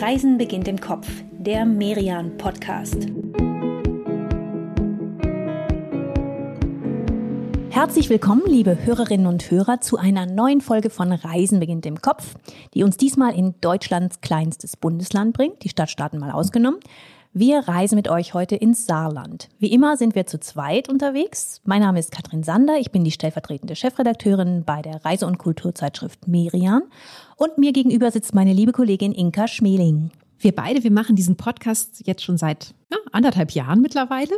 Reisen beginnt im Kopf, der Merian Podcast. Herzlich willkommen, liebe Hörerinnen und Hörer, zu einer neuen Folge von Reisen beginnt im Kopf, die uns diesmal in Deutschlands kleinstes Bundesland bringt, die Stadtstaaten mal ausgenommen. Wir reisen mit euch heute ins Saarland. Wie immer sind wir zu zweit unterwegs. Mein Name ist Katrin Sander, ich bin die stellvertretende Chefredakteurin bei der Reise- und Kulturzeitschrift Merian und mir gegenüber sitzt meine liebe Kollegin Inka Schmeling. Wir beide, wir machen diesen Podcast jetzt schon seit ja, anderthalb Jahren mittlerweile.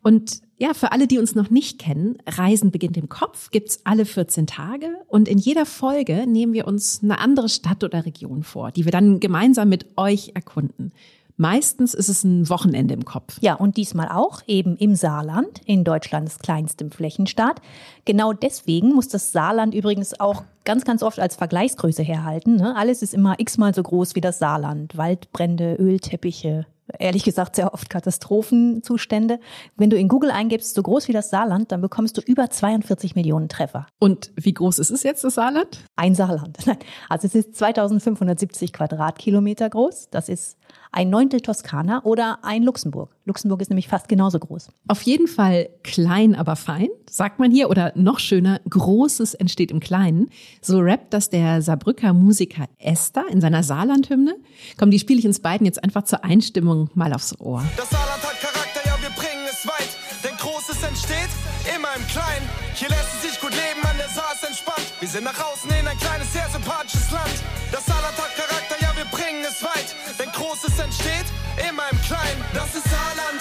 Und ja, für alle, die uns noch nicht kennen, Reisen beginnt im Kopf, gibt's alle 14 Tage. Und in jeder Folge nehmen wir uns eine andere Stadt oder Region vor, die wir dann gemeinsam mit euch erkunden. Meistens ist es ein Wochenende im Kopf. Ja, und diesmal auch eben im Saarland, in Deutschlands kleinstem Flächenstaat. Genau deswegen muss das Saarland übrigens auch ganz, ganz oft als Vergleichsgröße herhalten. Ne? Alles ist immer x-mal so groß wie das Saarland. Waldbrände, Ölteppiche, ehrlich gesagt sehr oft Katastrophenzustände. Wenn du in Google eingibst, so groß wie das Saarland, dann bekommst du über 42 Millionen Treffer. Und wie groß ist es jetzt, das Saarland? Ein Saarland. Also es ist 2570 Quadratkilometer groß. Das ist ein Neuntel Toskana oder ein Luxemburg. Luxemburg ist nämlich fast genauso groß. Auf jeden Fall klein, aber fein, sagt man hier. Oder noch schöner, Großes entsteht im Kleinen. So rappt das der Saarbrücker Musiker Esther in seiner Saarlandhymne. Komm, die spiele ich uns beiden jetzt einfach zur Einstimmung mal aufs Ohr. Das Saarland hat Charakter, ja, wir bringen es weit. Denn Großes entsteht immer im Kleinen. Hier lässt es sich gut leben, an der Saar ist entspannt. Wir sind nach außen in ein kleines, sehr sympathisches Land. Das Saarland hat Charakter, ja, wir bringen es weit. Denn Großes entsteht immer im Kleinen. Das ist Saarland.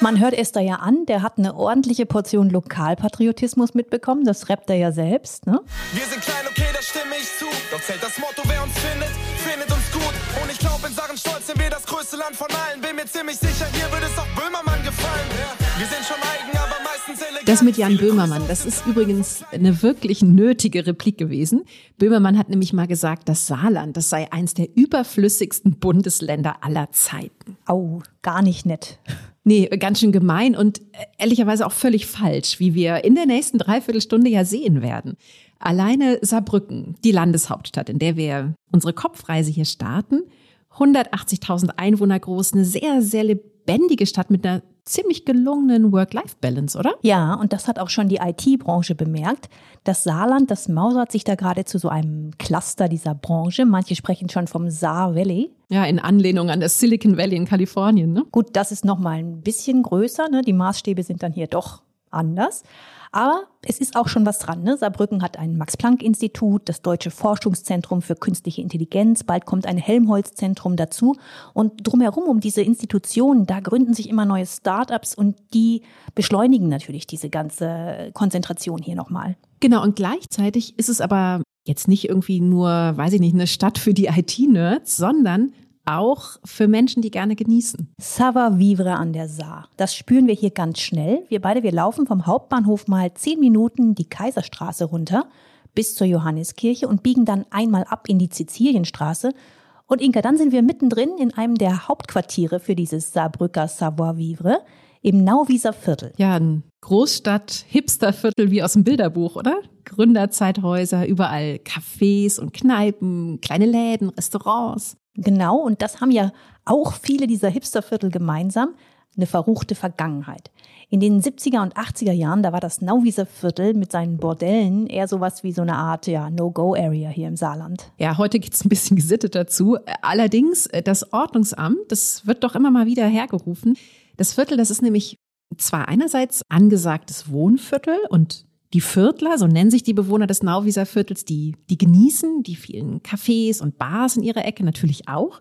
Man hört Esther ja an, der hat eine ordentliche Portion Lokalpatriotismus mitbekommen. Das rappt er ja selbst, ne? Wir sind klein, okay, da stimme ich zu. Doch zählt das Motto, größte Land von allen. Bin mir ziemlich sicher, hier würde es auch Böhmermann gefallen. Wir sind schon eigen, aber meistens elegant. Das mit Jan Böhmermann, das ist übrigens eine wirklich nötige Replik gewesen. Böhmermann hat nämlich mal gesagt, das Saarland, das sei eins der überflüssigsten Bundesländer aller Zeiten. Au, gar nicht nett. Nee, ganz schön gemein und äh, ehrlicherweise auch völlig falsch, wie wir in der nächsten Dreiviertelstunde ja sehen werden. Alleine Saarbrücken, die Landeshauptstadt, in der wir unsere Kopfreise hier starten, 180.000 Einwohner groß, eine sehr, sehr lebendige Stadt mit einer ziemlich gelungenen Work-Life-Balance, oder? Ja, und das hat auch schon die IT-Branche bemerkt. Das Saarland, das mausert sich da gerade zu so einem Cluster dieser Branche. Manche sprechen schon vom Saar Valley. Ja, in Anlehnung an das Silicon Valley in Kalifornien, ne? Gut, das ist nochmal ein bisschen größer. Ne? Die Maßstäbe sind dann hier doch anders. Aber es ist auch schon was dran. Ne? Saarbrücken hat ein Max-Planck-Institut, das Deutsche Forschungszentrum für künstliche Intelligenz. Bald kommt ein Helmholtz-Zentrum dazu. Und drumherum um diese Institutionen, da gründen sich immer neue Start-ups und die beschleunigen natürlich diese ganze Konzentration hier nochmal. Genau, und gleichzeitig ist es aber jetzt nicht irgendwie nur, weiß ich nicht, eine Stadt für die IT-Nerds, sondern auch für Menschen, die gerne genießen. Savoir vivre an der Saar. Das spüren wir hier ganz schnell. Wir beide, wir laufen vom Hauptbahnhof mal zehn Minuten die Kaiserstraße runter bis zur Johanneskirche und biegen dann einmal ab in die Sizilienstraße. Und Inka, dann sind wir mittendrin in einem der Hauptquartiere für dieses Saarbrücker Savoir vivre im Nauwieser Viertel. Ja, ein Großstadt-Hipsterviertel wie aus dem Bilderbuch, oder? Gründerzeithäuser, überall Cafés und Kneipen, kleine Läden, Restaurants. Genau, und das haben ja auch viele dieser Hipsterviertel gemeinsam, eine verruchte Vergangenheit. In den 70er und 80er Jahren, da war das Nauwieser Viertel mit seinen Bordellen eher sowas wie so eine Art ja, No-Go-Area hier im Saarland. Ja, heute geht's ein bisschen gesittet dazu. Allerdings, äh, das Ordnungsamt, das wird doch immer mal wieder hergerufen. Das Viertel, das ist nämlich zwar einerseits angesagtes Wohnviertel und die Viertler, so nennen sich die Bewohner des Nauwieser Viertels, die, die genießen die vielen Cafés und Bars in ihrer Ecke natürlich auch.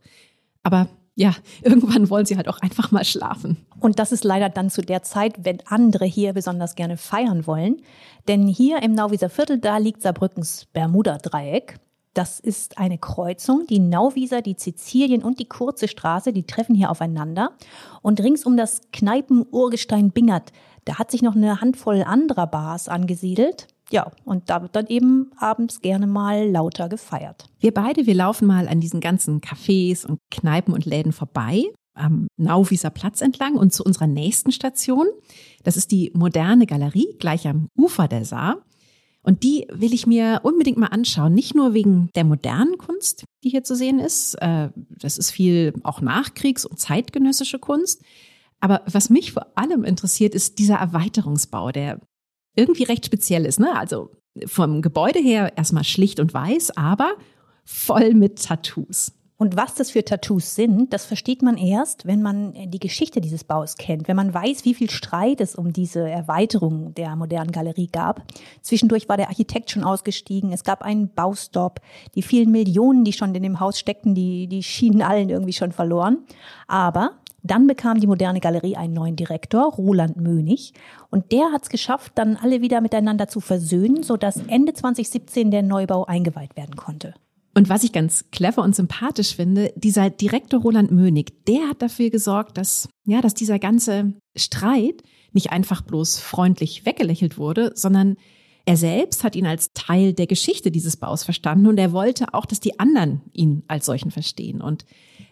Aber ja, irgendwann wollen sie halt auch einfach mal schlafen. Und das ist leider dann zu der Zeit, wenn andere hier besonders gerne feiern wollen. Denn hier im Nauwieser Viertel, da liegt Saarbrückens Bermuda-Dreieck. Das ist eine Kreuzung. Die Nauwieser, die Sizilien und die kurze Straße, die treffen hier aufeinander. Und rings um das Kneipen-Urgestein Bingert, da hat sich noch eine Handvoll anderer Bars angesiedelt. Ja, und da wird dann eben abends gerne mal lauter gefeiert. Wir beide, wir laufen mal an diesen ganzen Cafés und Kneipen und Läden vorbei, am Nauwieser Platz entlang und zu unserer nächsten Station. Das ist die moderne Galerie, gleich am Ufer der Saar. Und die will ich mir unbedingt mal anschauen. Nicht nur wegen der modernen Kunst, die hier zu sehen ist. Äh, das ist viel auch Nachkriegs- und zeitgenössische Kunst. Aber was mich vor allem interessiert, ist dieser Erweiterungsbau, der irgendwie recht speziell ist. Ne? Also vom Gebäude her erstmal schlicht und weiß, aber voll mit Tattoos. Und was das für Tattoos sind, das versteht man erst, wenn man äh, die Geschichte dieses Baus kennt, wenn man weiß, wie viel Streit es um diese Erweiterung der modernen Galerie gab. Zwischendurch war der Architekt schon ausgestiegen, es gab einen Baustopp, die vielen Millionen, die schon in dem Haus steckten, die, die schienen allen irgendwie schon verloren. Aber dann bekam die moderne Galerie einen neuen Direktor, Roland Mönig, und der hat es geschafft, dann alle wieder miteinander zu versöhnen, sodass Ende 2017 der Neubau eingeweiht werden konnte. Und was ich ganz clever und sympathisch finde, dieser Direktor Roland Mönig, der hat dafür gesorgt, dass, ja, dass dieser ganze Streit nicht einfach bloß freundlich weggelächelt wurde, sondern er selbst hat ihn als Teil der Geschichte dieses Baus verstanden und er wollte auch, dass die anderen ihn als solchen verstehen. Und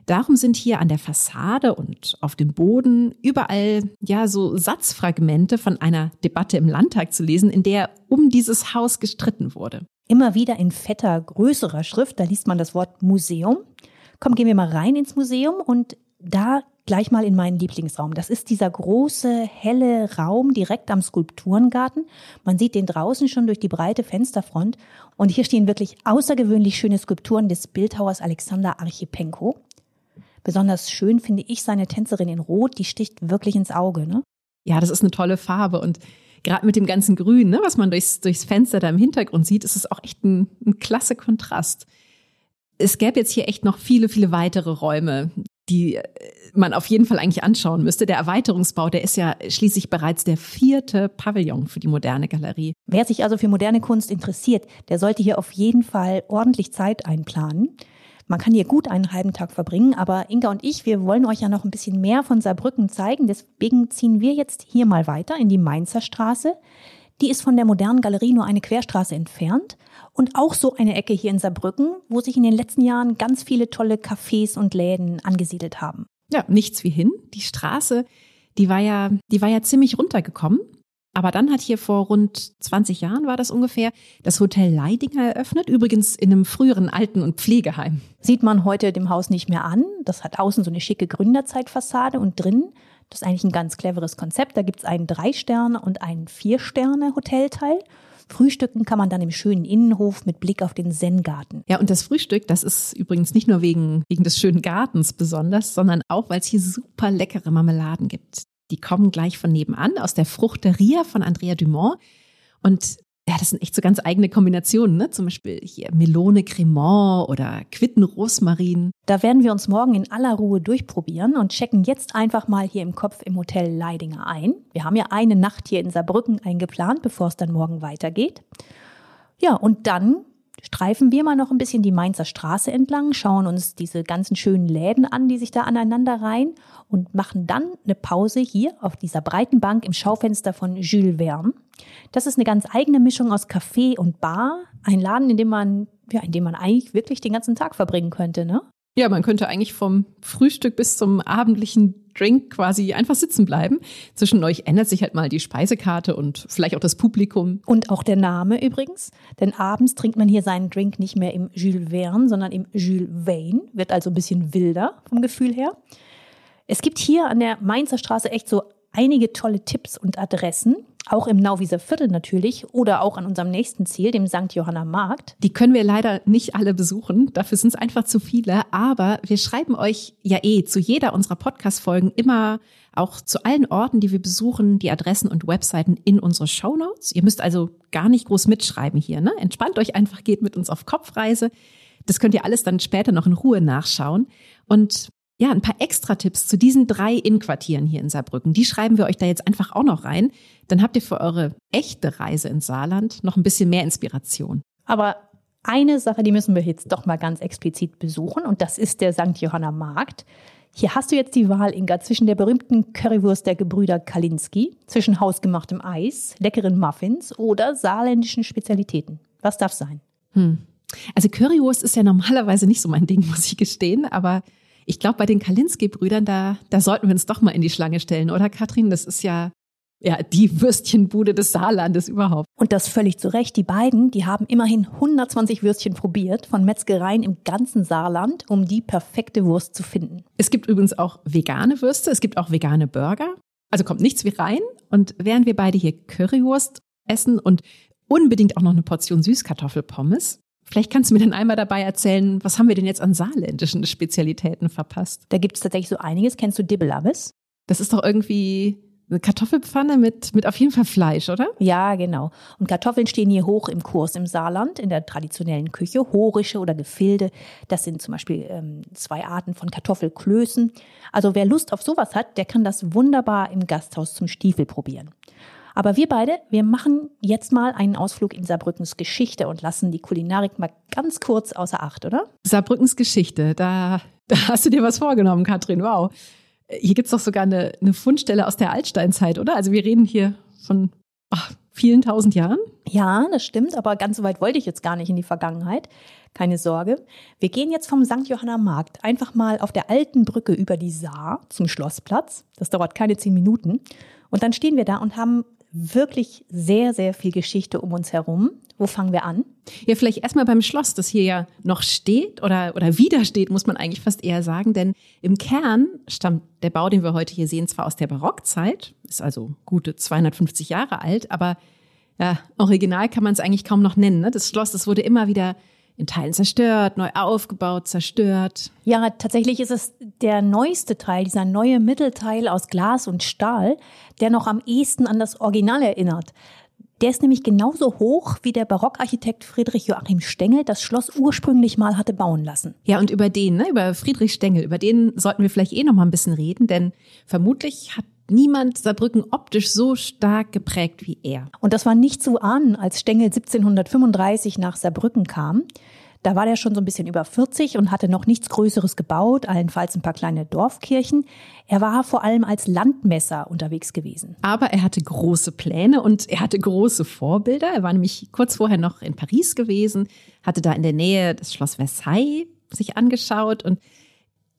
darum sind hier an der Fassade und auf dem Boden überall ja so Satzfragmente von einer Debatte im Landtag zu lesen, in der um dieses Haus gestritten wurde immer wieder in fetter, größerer Schrift. Da liest man das Wort Museum. Komm, gehen wir mal rein ins Museum und da gleich mal in meinen Lieblingsraum. Das ist dieser große, helle Raum direkt am Skulpturengarten. Man sieht den draußen schon durch die breite Fensterfront. Und hier stehen wirklich außergewöhnlich schöne Skulpturen des Bildhauers Alexander Archipenko. Besonders schön finde ich seine Tänzerin in Rot, die sticht wirklich ins Auge. Ne? Ja, das ist eine tolle Farbe und gerade mit dem ganzen Grün, ne, was man durchs, durchs Fenster da im Hintergrund sieht, ist es auch echt ein, ein klasse Kontrast. Es gäbe jetzt hier echt noch viele, viele weitere Räume, die äh, man auf jeden Fall eigentlich anschauen müsste. Der Erweiterungsbau, der ist ja schließlich bereits der vierte Pavillon für die moderne Galerie. Wer sich also für moderne Kunst interessiert, der sollte hier auf jeden Fall ordentlich Zeit einplanen. Man kann hier gut einen halben Tag verbringen, aber Inga und ich, wir wollen euch ja noch ein bisschen mehr von Saarbrücken zeigen. Deswegen ziehen wir jetzt hier mal weiter in die Mainzer Straße. Die ist von der modernen Galerie nur eine Querstraße entfernt und auch so eine Ecke hier in Saarbrücken, wo sich in den letzten Jahren ganz viele tolle Cafés und Läden angesiedelt haben. Ja, nichts wie hin. Die Straße, die war ja, die war ja ziemlich runtergekommen. Aber dann hat hier vor rund 20 Jahren war das ungefähr das Hotel Leidinger eröffnet, übrigens in einem früheren Alten- und Pflegeheim. Sieht man heute dem Haus nicht mehr an. Das hat außen so eine schicke Gründerzeitfassade und drin, das ist eigentlich ein ganz cleveres Konzept. Da gibt es einen Drei-Sterne- und einen Vier-Sterne-Hotelteil. Frühstücken kann man dann im schönen Innenhof mit Blick auf den Zen-Garten. Ja, und das Frühstück, das ist übrigens nicht nur wegen, wegen des schönen Gartens besonders, sondern auch, weil es hier super leckere Marmeladen gibt. Die kommen gleich von nebenan aus der Fruchteria von Andrea Dumont. Und ja, das sind echt so ganz eigene Kombinationen, ne? Zum Beispiel hier Melone Cremant oder Quitten Rosmarin. Da werden wir uns morgen in aller Ruhe durchprobieren und checken jetzt einfach mal hier im Kopf im Hotel Leidinger ein. Wir haben ja eine Nacht hier in Saarbrücken eingeplant, bevor es dann morgen weitergeht. Ja, und dann streifen wir mal noch ein bisschen die Mainzer Straße entlang, schauen uns diese ganzen schönen Läden an, die sich da aneinander reihen und machen dann eine Pause hier auf dieser breiten Bank im Schaufenster von Jules Verne. Das ist eine ganz eigene Mischung aus Café und Bar, ein Laden, in dem man ja, in dem man eigentlich wirklich den ganzen Tag verbringen könnte, ne? Ja, man könnte eigentlich vom Frühstück bis zum abendlichen Drink quasi einfach sitzen bleiben. Zwischen euch ändert sich halt mal die Speisekarte und vielleicht auch das Publikum. Und auch der Name übrigens. Denn abends trinkt man hier seinen Drink nicht mehr im Jules Verne, sondern im Jules Vane. Wird also ein bisschen wilder vom Gefühl her. Es gibt hier an der Mainzer Straße echt so einige tolle Tipps und Adressen auch im Nauwieser Viertel natürlich oder auch an unserem nächsten Ziel, dem St. Johanna Markt. Die können wir leider nicht alle besuchen, dafür sind es einfach zu viele, aber wir schreiben euch ja eh zu jeder unserer Podcast-Folgen immer auch zu allen Orten, die wir besuchen, die Adressen und Webseiten in unsere Show Notes. Ihr müsst also gar nicht groß mitschreiben hier, ne? Entspannt euch einfach, geht mit uns auf Kopfreise. Das könnt ihr alles dann später noch in Ruhe nachschauen. Und ja, ein paar Extra-Tipps zu diesen drei Innenquartieren hier in Saarbrücken. Die schreiben wir euch da jetzt einfach auch noch rein. Dann habt ihr für eure echte Reise ins Saarland noch ein bisschen mehr Inspiration. Aber eine Sache, die müssen wir jetzt doch mal ganz explizit besuchen und das ist der St. Johanna Markt. Hier hast du jetzt die Wahl, Inga, zwischen der berühmten Currywurst der Gebrüder Kalinski, zwischen hausgemachtem Eis, leckeren Muffins oder saarländischen Spezialitäten. Was darf sein? Hm. Also Currywurst ist ja normalerweise nicht so mein Ding, muss ich gestehen, aber ich glaube, bei den Kalinski-Brüdern, da, da sollten wir uns doch mal in die Schlange stellen, oder Katrin? Das ist ja, ja, die Würstchenbude des Saarlandes überhaupt. Und das völlig zu Recht. Die beiden, die haben immerhin 120 Würstchen probiert von Metzgereien im ganzen Saarland, um die perfekte Wurst zu finden. Es gibt übrigens auch vegane Würste, es gibt auch vegane Burger. Also kommt nichts wie rein. Und während wir beide hier Currywurst essen und unbedingt auch noch eine Portion Süßkartoffelpommes, Vielleicht kannst du mir dann einmal dabei erzählen, was haben wir denn jetzt an saarländischen Spezialitäten verpasst? Da gibt es tatsächlich so einiges. Kennst du Dibbelabes? Das ist doch irgendwie eine Kartoffelpfanne mit, mit auf jeden Fall Fleisch, oder? Ja, genau. Und Kartoffeln stehen hier hoch im Kurs im Saarland, in der traditionellen Küche. Horische oder Gefilde, das sind zum Beispiel ähm, zwei Arten von Kartoffelklößen. Also wer Lust auf sowas hat, der kann das wunderbar im Gasthaus zum Stiefel probieren. Aber wir beide, wir machen jetzt mal einen Ausflug in Saarbrückens Geschichte und lassen die Kulinarik mal ganz kurz außer Acht, oder? Saarbrückens Geschichte, da, da hast du dir was vorgenommen, Katrin, wow. Hier gibt's doch sogar eine, eine Fundstelle aus der Altsteinzeit, oder? Also wir reden hier von ach, vielen tausend Jahren. Ja, das stimmt, aber ganz so weit wollte ich jetzt gar nicht in die Vergangenheit. Keine Sorge. Wir gehen jetzt vom St. Johanna Markt einfach mal auf der alten Brücke über die Saar zum Schlossplatz. Das dauert keine zehn Minuten. Und dann stehen wir da und haben wirklich sehr, sehr viel Geschichte um uns herum. Wo fangen wir an? Ja, vielleicht erstmal beim Schloss, das hier ja noch steht oder, oder wieder steht, muss man eigentlich fast eher sagen. Denn im Kern stammt der Bau, den wir heute hier sehen, zwar aus der Barockzeit, ist also gute 250 Jahre alt, aber ja, original kann man es eigentlich kaum noch nennen. Ne? Das Schloss, das wurde immer wieder in Teilen zerstört, neu aufgebaut, zerstört. Ja, tatsächlich ist es der neueste Teil, dieser neue Mittelteil aus Glas und Stahl, der noch am ehesten an das Original erinnert. Der ist nämlich genauso hoch, wie der Barockarchitekt Friedrich Joachim Stengel das Schloss ursprünglich mal hatte bauen lassen. Ja, und über den, ne, über Friedrich Stengel, über den sollten wir vielleicht eh noch mal ein bisschen reden, denn vermutlich hat niemand Saarbrücken optisch so stark geprägt wie er. Und das war nicht zu ahnen, als Stengel 1735 nach Saarbrücken kam. Da war der schon so ein bisschen über 40 und hatte noch nichts Größeres gebaut, allenfalls ein paar kleine Dorfkirchen. Er war vor allem als Landmesser unterwegs gewesen. Aber er hatte große Pläne und er hatte große Vorbilder. Er war nämlich kurz vorher noch in Paris gewesen, hatte da in der Nähe das Schloss Versailles sich angeschaut und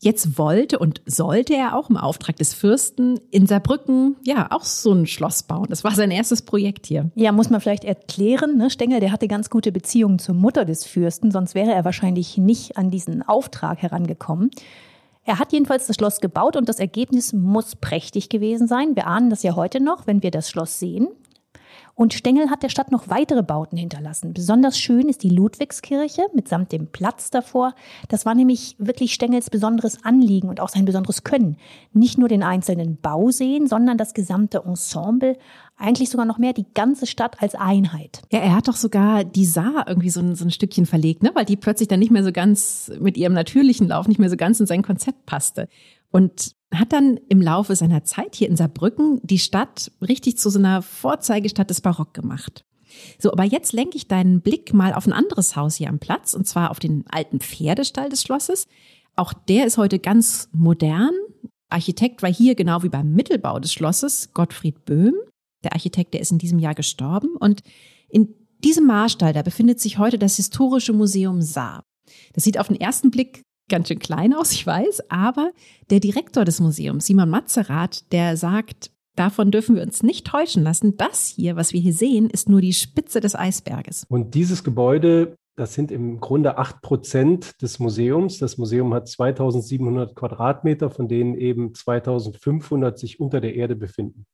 Jetzt wollte und sollte er auch im Auftrag des Fürsten in Saarbrücken ja auch so ein Schloss bauen. Das war sein erstes Projekt hier. Ja, muss man vielleicht erklären. Ne? Stengel, der hatte ganz gute Beziehungen zur Mutter des Fürsten, sonst wäre er wahrscheinlich nicht an diesen Auftrag herangekommen. Er hat jedenfalls das Schloss gebaut und das Ergebnis muss prächtig gewesen sein. Wir ahnen das ja heute noch, wenn wir das Schloss sehen. Und Stengel hat der Stadt noch weitere Bauten hinterlassen. Besonders schön ist die Ludwigskirche mitsamt dem Platz davor. Das war nämlich wirklich Stengels besonderes Anliegen und auch sein besonderes Können. Nicht nur den einzelnen Bau sehen, sondern das gesamte Ensemble, eigentlich sogar noch mehr die ganze Stadt als Einheit. Ja, er hat doch sogar die Saar irgendwie so ein, so ein Stückchen verlegt, ne? weil die plötzlich dann nicht mehr so ganz mit ihrem natürlichen Lauf nicht mehr so ganz in sein Konzept passte. Und hat dann im Laufe seiner Zeit hier in Saarbrücken die Stadt richtig zu so einer Vorzeigestadt des Barock gemacht. So, aber jetzt lenke ich deinen Blick mal auf ein anderes Haus hier am Platz, und zwar auf den alten Pferdestall des Schlosses. Auch der ist heute ganz modern. Architekt war hier genau wie beim Mittelbau des Schlosses Gottfried Böhm. Der Architekt, der ist in diesem Jahr gestorben. Und in diesem Marstall, da befindet sich heute das Historische Museum Saar. Das sieht auf den ersten Blick ganz schön klein aus, ich weiß, aber der Direktor des Museums, Simon Matzerath, der sagt, davon dürfen wir uns nicht täuschen lassen. Das hier, was wir hier sehen, ist nur die Spitze des Eisberges. Und dieses Gebäude, das sind im Grunde acht Prozent des Museums. Das Museum hat 2700 Quadratmeter, von denen eben 2500 sich unter der Erde befinden.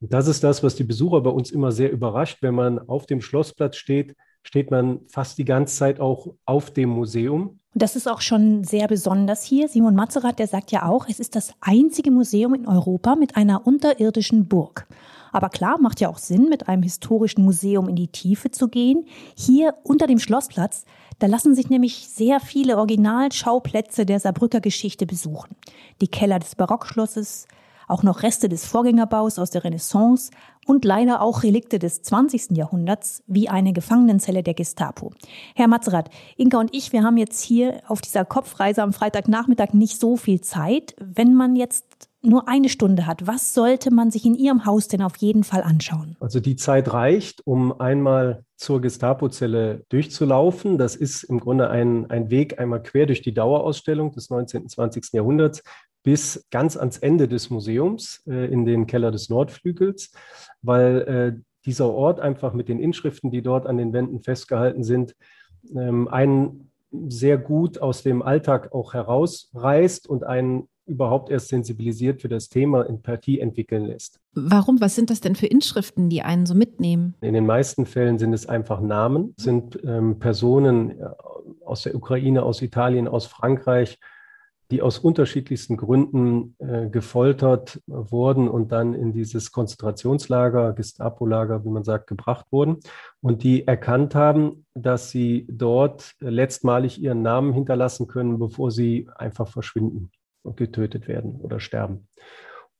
Und das ist das, was die Besucher bei uns immer sehr überrascht. Wenn man auf dem Schlossplatz steht, steht man fast die ganze Zeit auch auf dem Museum. Das ist auch schon sehr besonders hier. Simon Matzerath, der sagt ja auch, es ist das einzige Museum in Europa mit einer unterirdischen Burg. Aber klar, macht ja auch Sinn, mit einem historischen Museum in die Tiefe zu gehen. Hier unter dem Schlossplatz, da lassen sich nämlich sehr viele Originalschauplätze der Saarbrücker Geschichte besuchen. Die Keller des Barockschlosses, auch noch Reste des Vorgängerbaus aus der Renaissance und leider auch Relikte des 20. Jahrhunderts, wie eine Gefangenenzelle der Gestapo. Herr Matzerath, Inka und ich, wir haben jetzt hier auf dieser Kopfreise am Freitagnachmittag nicht so viel Zeit. Wenn man jetzt nur eine Stunde hat, was sollte man sich in Ihrem Haus denn auf jeden Fall anschauen? Also die Zeit reicht, um einmal zur Gestapo-Zelle durchzulaufen. Das ist im Grunde ein, ein Weg einmal quer durch die Dauerausstellung des 19. und 20. Jahrhunderts bis ganz ans Ende des Museums äh, in den Keller des Nordflügels, weil äh, dieser Ort einfach mit den Inschriften, die dort an den Wänden festgehalten sind, ähm, einen sehr gut aus dem Alltag auch herausreißt und einen überhaupt erst sensibilisiert für das Thema Empathie entwickeln lässt. Warum? Was sind das denn für Inschriften, die einen so mitnehmen? In den meisten Fällen sind es einfach Namen, sind ähm, Personen aus der Ukraine, aus Italien, aus Frankreich, die aus unterschiedlichsten Gründen äh, gefoltert wurden und dann in dieses Konzentrationslager, Gestapo-Lager, wie man sagt, gebracht wurden und die erkannt haben, dass sie dort letztmalig ihren Namen hinterlassen können, bevor sie einfach verschwinden und getötet werden oder sterben.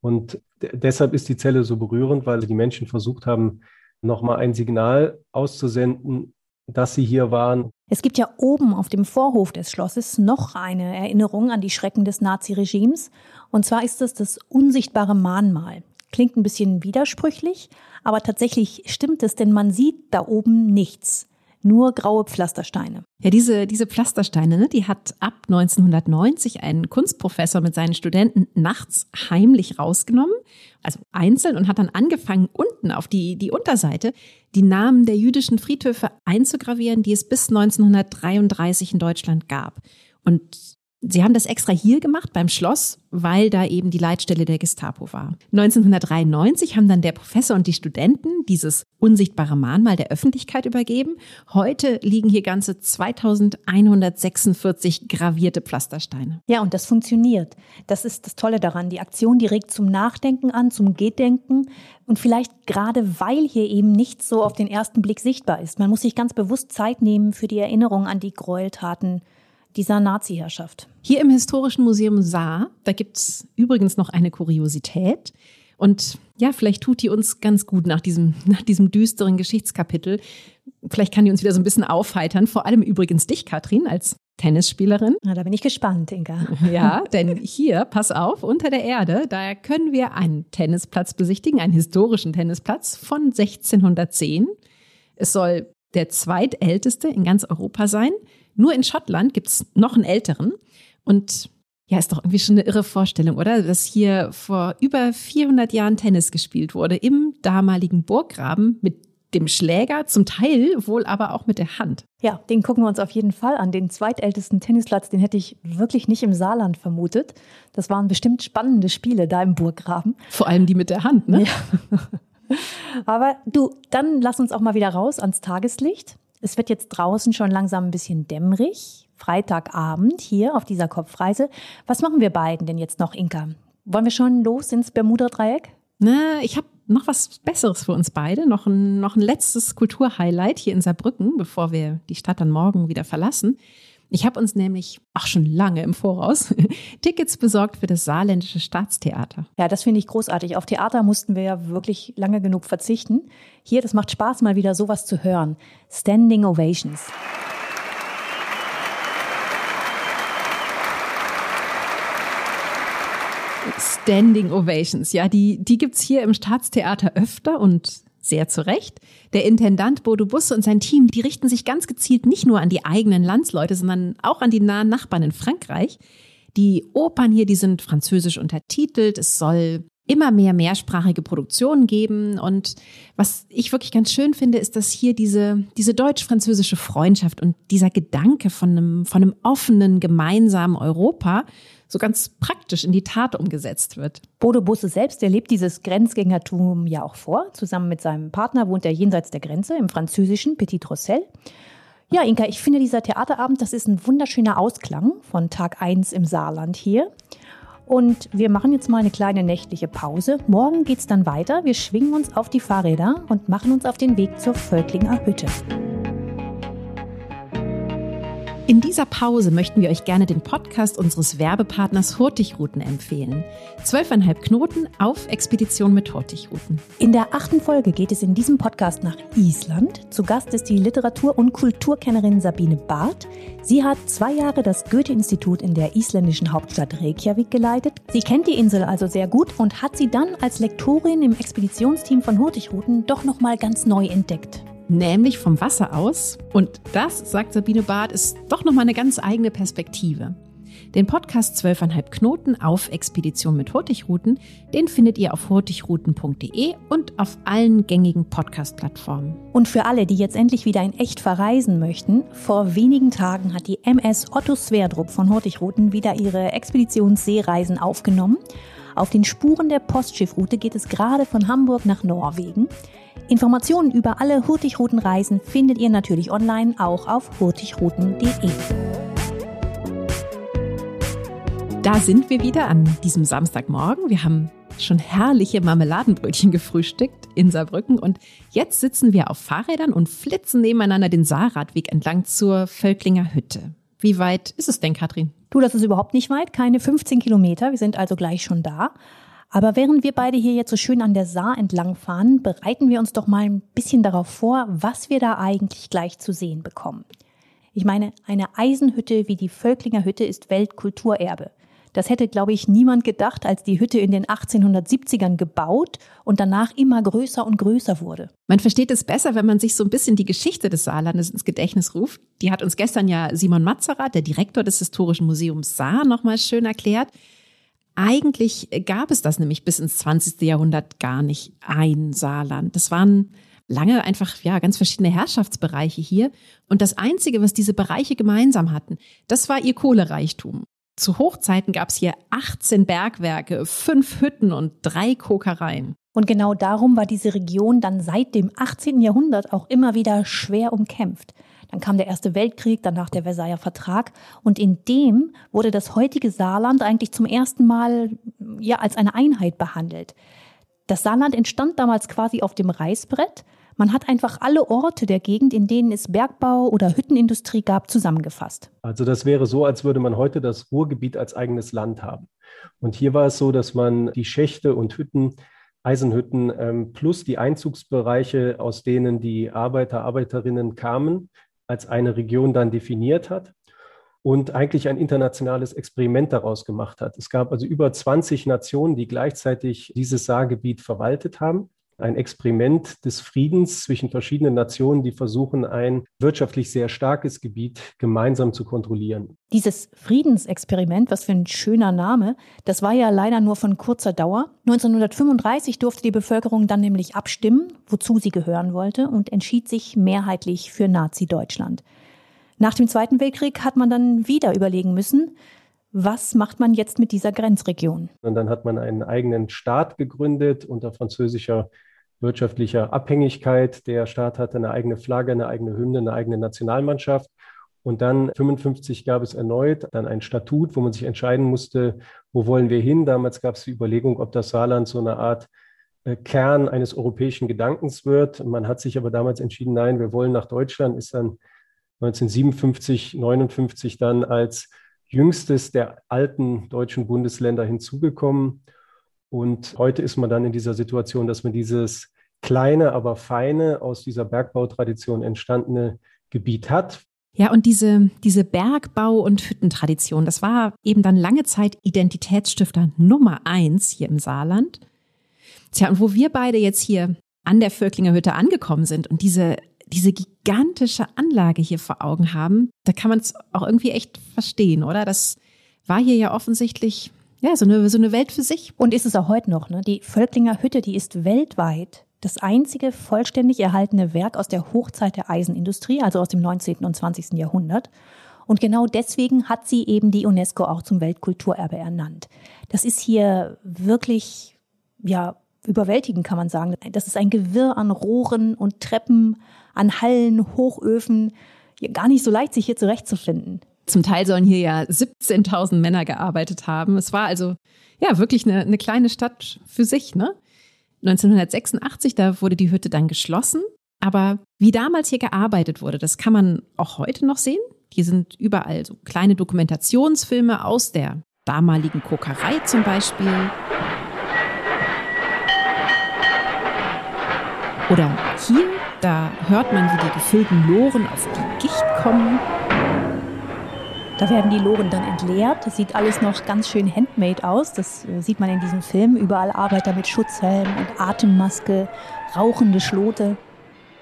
Und deshalb ist die Zelle so berührend, weil die Menschen versucht haben, nochmal ein Signal auszusenden, dass sie hier waren. Es gibt ja oben auf dem Vorhof des Schlosses noch eine Erinnerung an die Schrecken des Naziregimes. Und zwar ist es das unsichtbare Mahnmal. Klingt ein bisschen widersprüchlich, aber tatsächlich stimmt es, denn man sieht da oben nichts nur graue Pflastersteine. Ja, diese, diese Pflastersteine, ne, die hat ab 1990 ein Kunstprofessor mit seinen Studenten nachts heimlich rausgenommen, also einzeln, und hat dann angefangen, unten auf die, die Unterseite die Namen der jüdischen Friedhöfe einzugravieren, die es bis 1933 in Deutschland gab. Und Sie haben das extra hier gemacht beim Schloss, weil da eben die Leitstelle der Gestapo war. 1993 haben dann der Professor und die Studenten dieses unsichtbare Mahnmal der Öffentlichkeit übergeben. Heute liegen hier ganze 2146 gravierte Pflastersteine. Ja, und das funktioniert. Das ist das Tolle daran. Die Aktion, die regt zum Nachdenken an, zum Gedenken. Und vielleicht gerade weil hier eben nicht so auf den ersten Blick sichtbar ist. Man muss sich ganz bewusst Zeit nehmen für die Erinnerung an die Gräueltaten dieser Nazi-Herrschaft. Hier im Historischen Museum Saar, da gibt's übrigens noch eine Kuriosität. Und ja, vielleicht tut die uns ganz gut nach diesem, nach diesem düsteren Geschichtskapitel. Vielleicht kann die uns wieder so ein bisschen aufheitern. Vor allem übrigens dich, Katrin, als Tennisspielerin. Na, da bin ich gespannt, Inga. Ja, denn hier, pass auf, unter der Erde, da können wir einen Tennisplatz besichtigen, einen historischen Tennisplatz von 1610. Es soll der zweitälteste in ganz Europa sein. Nur in Schottland gibt's noch einen älteren. Und ja, ist doch irgendwie schon eine irre Vorstellung, oder? Dass hier vor über 400 Jahren Tennis gespielt wurde im damaligen Burggraben mit dem Schläger, zum Teil wohl aber auch mit der Hand. Ja, den gucken wir uns auf jeden Fall an. Den zweitältesten Tennisplatz, den hätte ich wirklich nicht im Saarland vermutet. Das waren bestimmt spannende Spiele da im Burggraben. Vor allem die mit der Hand, ne? Ja. aber du, dann lass uns auch mal wieder raus ans Tageslicht. Es wird jetzt draußen schon langsam ein bisschen dämmerig. Freitagabend hier auf dieser Kopfreise. Was machen wir beiden denn jetzt noch, Inka? Wollen wir schon los ins Bermuda-Dreieck? Na, ich habe noch was Besseres für uns beide. Noch ein, noch ein letztes Kulturhighlight hier in Saarbrücken, bevor wir die Stadt dann morgen wieder verlassen. Ich habe uns nämlich auch schon lange im Voraus Tickets besorgt für das Saarländische Staatstheater. Ja, das finde ich großartig. Auf Theater mussten wir ja wirklich lange genug verzichten. Hier, das macht Spaß, mal wieder sowas zu hören. Standing Ovations. Standing Ovations, ja, die, die gibt's hier im Staatstheater öfter und sehr zu Recht. Der Intendant Bodo Busse und sein Team, die richten sich ganz gezielt nicht nur an die eigenen Landsleute, sondern auch an die nahen Nachbarn in Frankreich. Die Opern hier, die sind französisch untertitelt. Es soll immer mehr mehrsprachige Produktionen geben. Und was ich wirklich ganz schön finde, ist, dass hier diese, diese deutsch-französische Freundschaft und dieser Gedanke von einem, von einem offenen, gemeinsamen Europa so ganz praktisch in die Tat umgesetzt wird. Bodo Busse selbst, der lebt dieses Grenzgängertum ja auch vor. Zusammen mit seinem Partner wohnt er jenseits der Grenze im französischen Petit Rossel. Ja, Inka, ich finde dieser Theaterabend, das ist ein wunderschöner Ausklang von Tag 1 im Saarland hier. Und wir machen jetzt mal eine kleine nächtliche Pause. Morgen geht's dann weiter. Wir schwingen uns auf die Fahrräder und machen uns auf den Weg zur Völklinger Hütte. In dieser Pause möchten wir euch gerne den Podcast unseres Werbepartners Hurtigruten empfehlen. Zwölfeinhalb Knoten auf Expedition mit Hurtigruten. In der achten Folge geht es in diesem Podcast nach Island. Zu Gast ist die Literatur- und Kulturkennerin Sabine Barth. Sie hat zwei Jahre das Goethe-Institut in der isländischen Hauptstadt Reykjavik geleitet. Sie kennt die Insel also sehr gut und hat sie dann als Lektorin im Expeditionsteam von Hurtigruten doch nochmal ganz neu entdeckt nämlich vom Wasser aus. Und das, sagt Sabine Barth, ist doch nochmal eine ganz eigene Perspektive. Den Podcast 12,5 Knoten auf Expedition mit Hurtigruten, den findet ihr auf hurtigruten.de und auf allen gängigen Podcast-Plattformen. Und für alle, die jetzt endlich wieder in echt verreisen möchten, vor wenigen Tagen hat die MS Otto Sverdrup von Hurtigruten wieder ihre Expeditionsseereisen aufgenommen. Auf den Spuren der Postschiffroute geht es gerade von Hamburg nach Norwegen. Informationen über alle Hurtigruten-Reisen findet ihr natürlich online auch auf hurtigruten.de. Da sind wir wieder an diesem Samstagmorgen. Wir haben schon herrliche Marmeladenbrötchen gefrühstückt in Saarbrücken und jetzt sitzen wir auf Fahrrädern und flitzen nebeneinander den Saarradweg entlang zur Völklinger Hütte. Wie weit ist es denn, Katrin? Du, das ist überhaupt nicht weit, keine 15 Kilometer. Wir sind also gleich schon da. Aber während wir beide hier jetzt so schön an der Saar entlang fahren, bereiten wir uns doch mal ein bisschen darauf vor, was wir da eigentlich gleich zu sehen bekommen. Ich meine, eine Eisenhütte wie die Völklinger Hütte ist Weltkulturerbe. Das hätte, glaube ich, niemand gedacht, als die Hütte in den 1870ern gebaut und danach immer größer und größer wurde. Man versteht es besser, wenn man sich so ein bisschen die Geschichte des Saarlandes ins Gedächtnis ruft. Die hat uns gestern ja Simon Matzerer, der Direktor des Historischen Museums Saar, nochmal schön erklärt. Eigentlich gab es das nämlich bis ins 20. Jahrhundert gar nicht ein Saarland. Das waren lange einfach ja ganz verschiedene Herrschaftsbereiche hier und das einzige, was diese Bereiche gemeinsam hatten, das war ihr Kohlereichtum. Zu Hochzeiten gab es hier 18 Bergwerke, fünf Hütten und drei Kokereien. Und genau darum war diese Region dann seit dem 18. Jahrhundert auch immer wieder schwer umkämpft. Dann kam der Erste Weltkrieg, danach der Versailler Vertrag. Und in dem wurde das heutige Saarland eigentlich zum ersten Mal ja, als eine Einheit behandelt. Das Saarland entstand damals quasi auf dem Reißbrett. Man hat einfach alle Orte der Gegend, in denen es Bergbau oder Hüttenindustrie gab, zusammengefasst. Also das wäre so, als würde man heute das Ruhrgebiet als eigenes Land haben. Und hier war es so, dass man die Schächte und Hütten, Eisenhütten ähm, plus die Einzugsbereiche, aus denen die Arbeiter, Arbeiterinnen kamen, als eine Region dann definiert hat und eigentlich ein internationales Experiment daraus gemacht hat. Es gab also über 20 Nationen, die gleichzeitig dieses Saargebiet verwaltet haben ein Experiment des Friedens zwischen verschiedenen Nationen, die versuchen, ein wirtschaftlich sehr starkes Gebiet gemeinsam zu kontrollieren. Dieses Friedensexperiment, was für ein schöner Name, das war ja leider nur von kurzer Dauer. 1935 durfte die Bevölkerung dann nämlich abstimmen, wozu sie gehören wollte, und entschied sich mehrheitlich für Nazi-Deutschland. Nach dem Zweiten Weltkrieg hat man dann wieder überlegen müssen, was macht man jetzt mit dieser Grenzregion? Und dann hat man einen eigenen Staat gegründet unter französischer wirtschaftlicher Abhängigkeit. Der Staat hatte eine eigene Flagge, eine eigene Hymne, eine eigene Nationalmannschaft. Und dann 55 gab es erneut dann ein Statut, wo man sich entscheiden musste, wo wollen wir hin. Damals gab es die Überlegung, ob das Saarland so eine Art äh, Kern eines europäischen Gedankens wird. Man hat sich aber damals entschieden, nein, wir wollen nach Deutschland, ist dann 1957, 59 dann als jüngstes der alten deutschen Bundesländer hinzugekommen. Und heute ist man dann in dieser Situation, dass man dieses kleine, aber feine, aus dieser Bergbautradition entstandene Gebiet hat. Ja, und diese, diese Bergbau- und Hüttentradition, das war eben dann lange Zeit Identitätsstifter Nummer eins hier im Saarland. Tja, und wo wir beide jetzt hier an der Völklinger Hütte angekommen sind und diese diese gigantische Anlage hier vor Augen haben, da kann man es auch irgendwie echt verstehen, oder? Das war hier ja offensichtlich ja, so eine, so eine Welt für sich. Und ist es auch heute noch, ne? Die Völklinger Hütte, die ist weltweit das einzige vollständig erhaltene Werk aus der Hochzeit der Eisenindustrie, also aus dem 19. und 20. Jahrhundert. Und genau deswegen hat sie eben die UNESCO auch zum Weltkulturerbe ernannt. Das ist hier wirklich, ja, überwältigend, kann man sagen. Das ist ein Gewirr an Rohren und Treppen, an Hallen, Hochöfen. Gar nicht so leicht, sich hier zurechtzufinden. Zum Teil sollen hier ja 17.000 Männer gearbeitet haben. Es war also ja wirklich eine, eine kleine Stadt für sich. Ne? 1986, da wurde die Hütte dann geschlossen. Aber wie damals hier gearbeitet wurde, das kann man auch heute noch sehen. Hier sind überall so kleine Dokumentationsfilme aus der damaligen Kokerei zum Beispiel. Oder hier, da hört man, wie die gefüllten Loren auf die Gicht kommen. Da werden die Loren dann entleert. Das sieht alles noch ganz schön handmade aus. Das äh, sieht man in diesem Film. Überall Arbeiter mit Schutzhelm und Atemmaske, rauchende Schlote.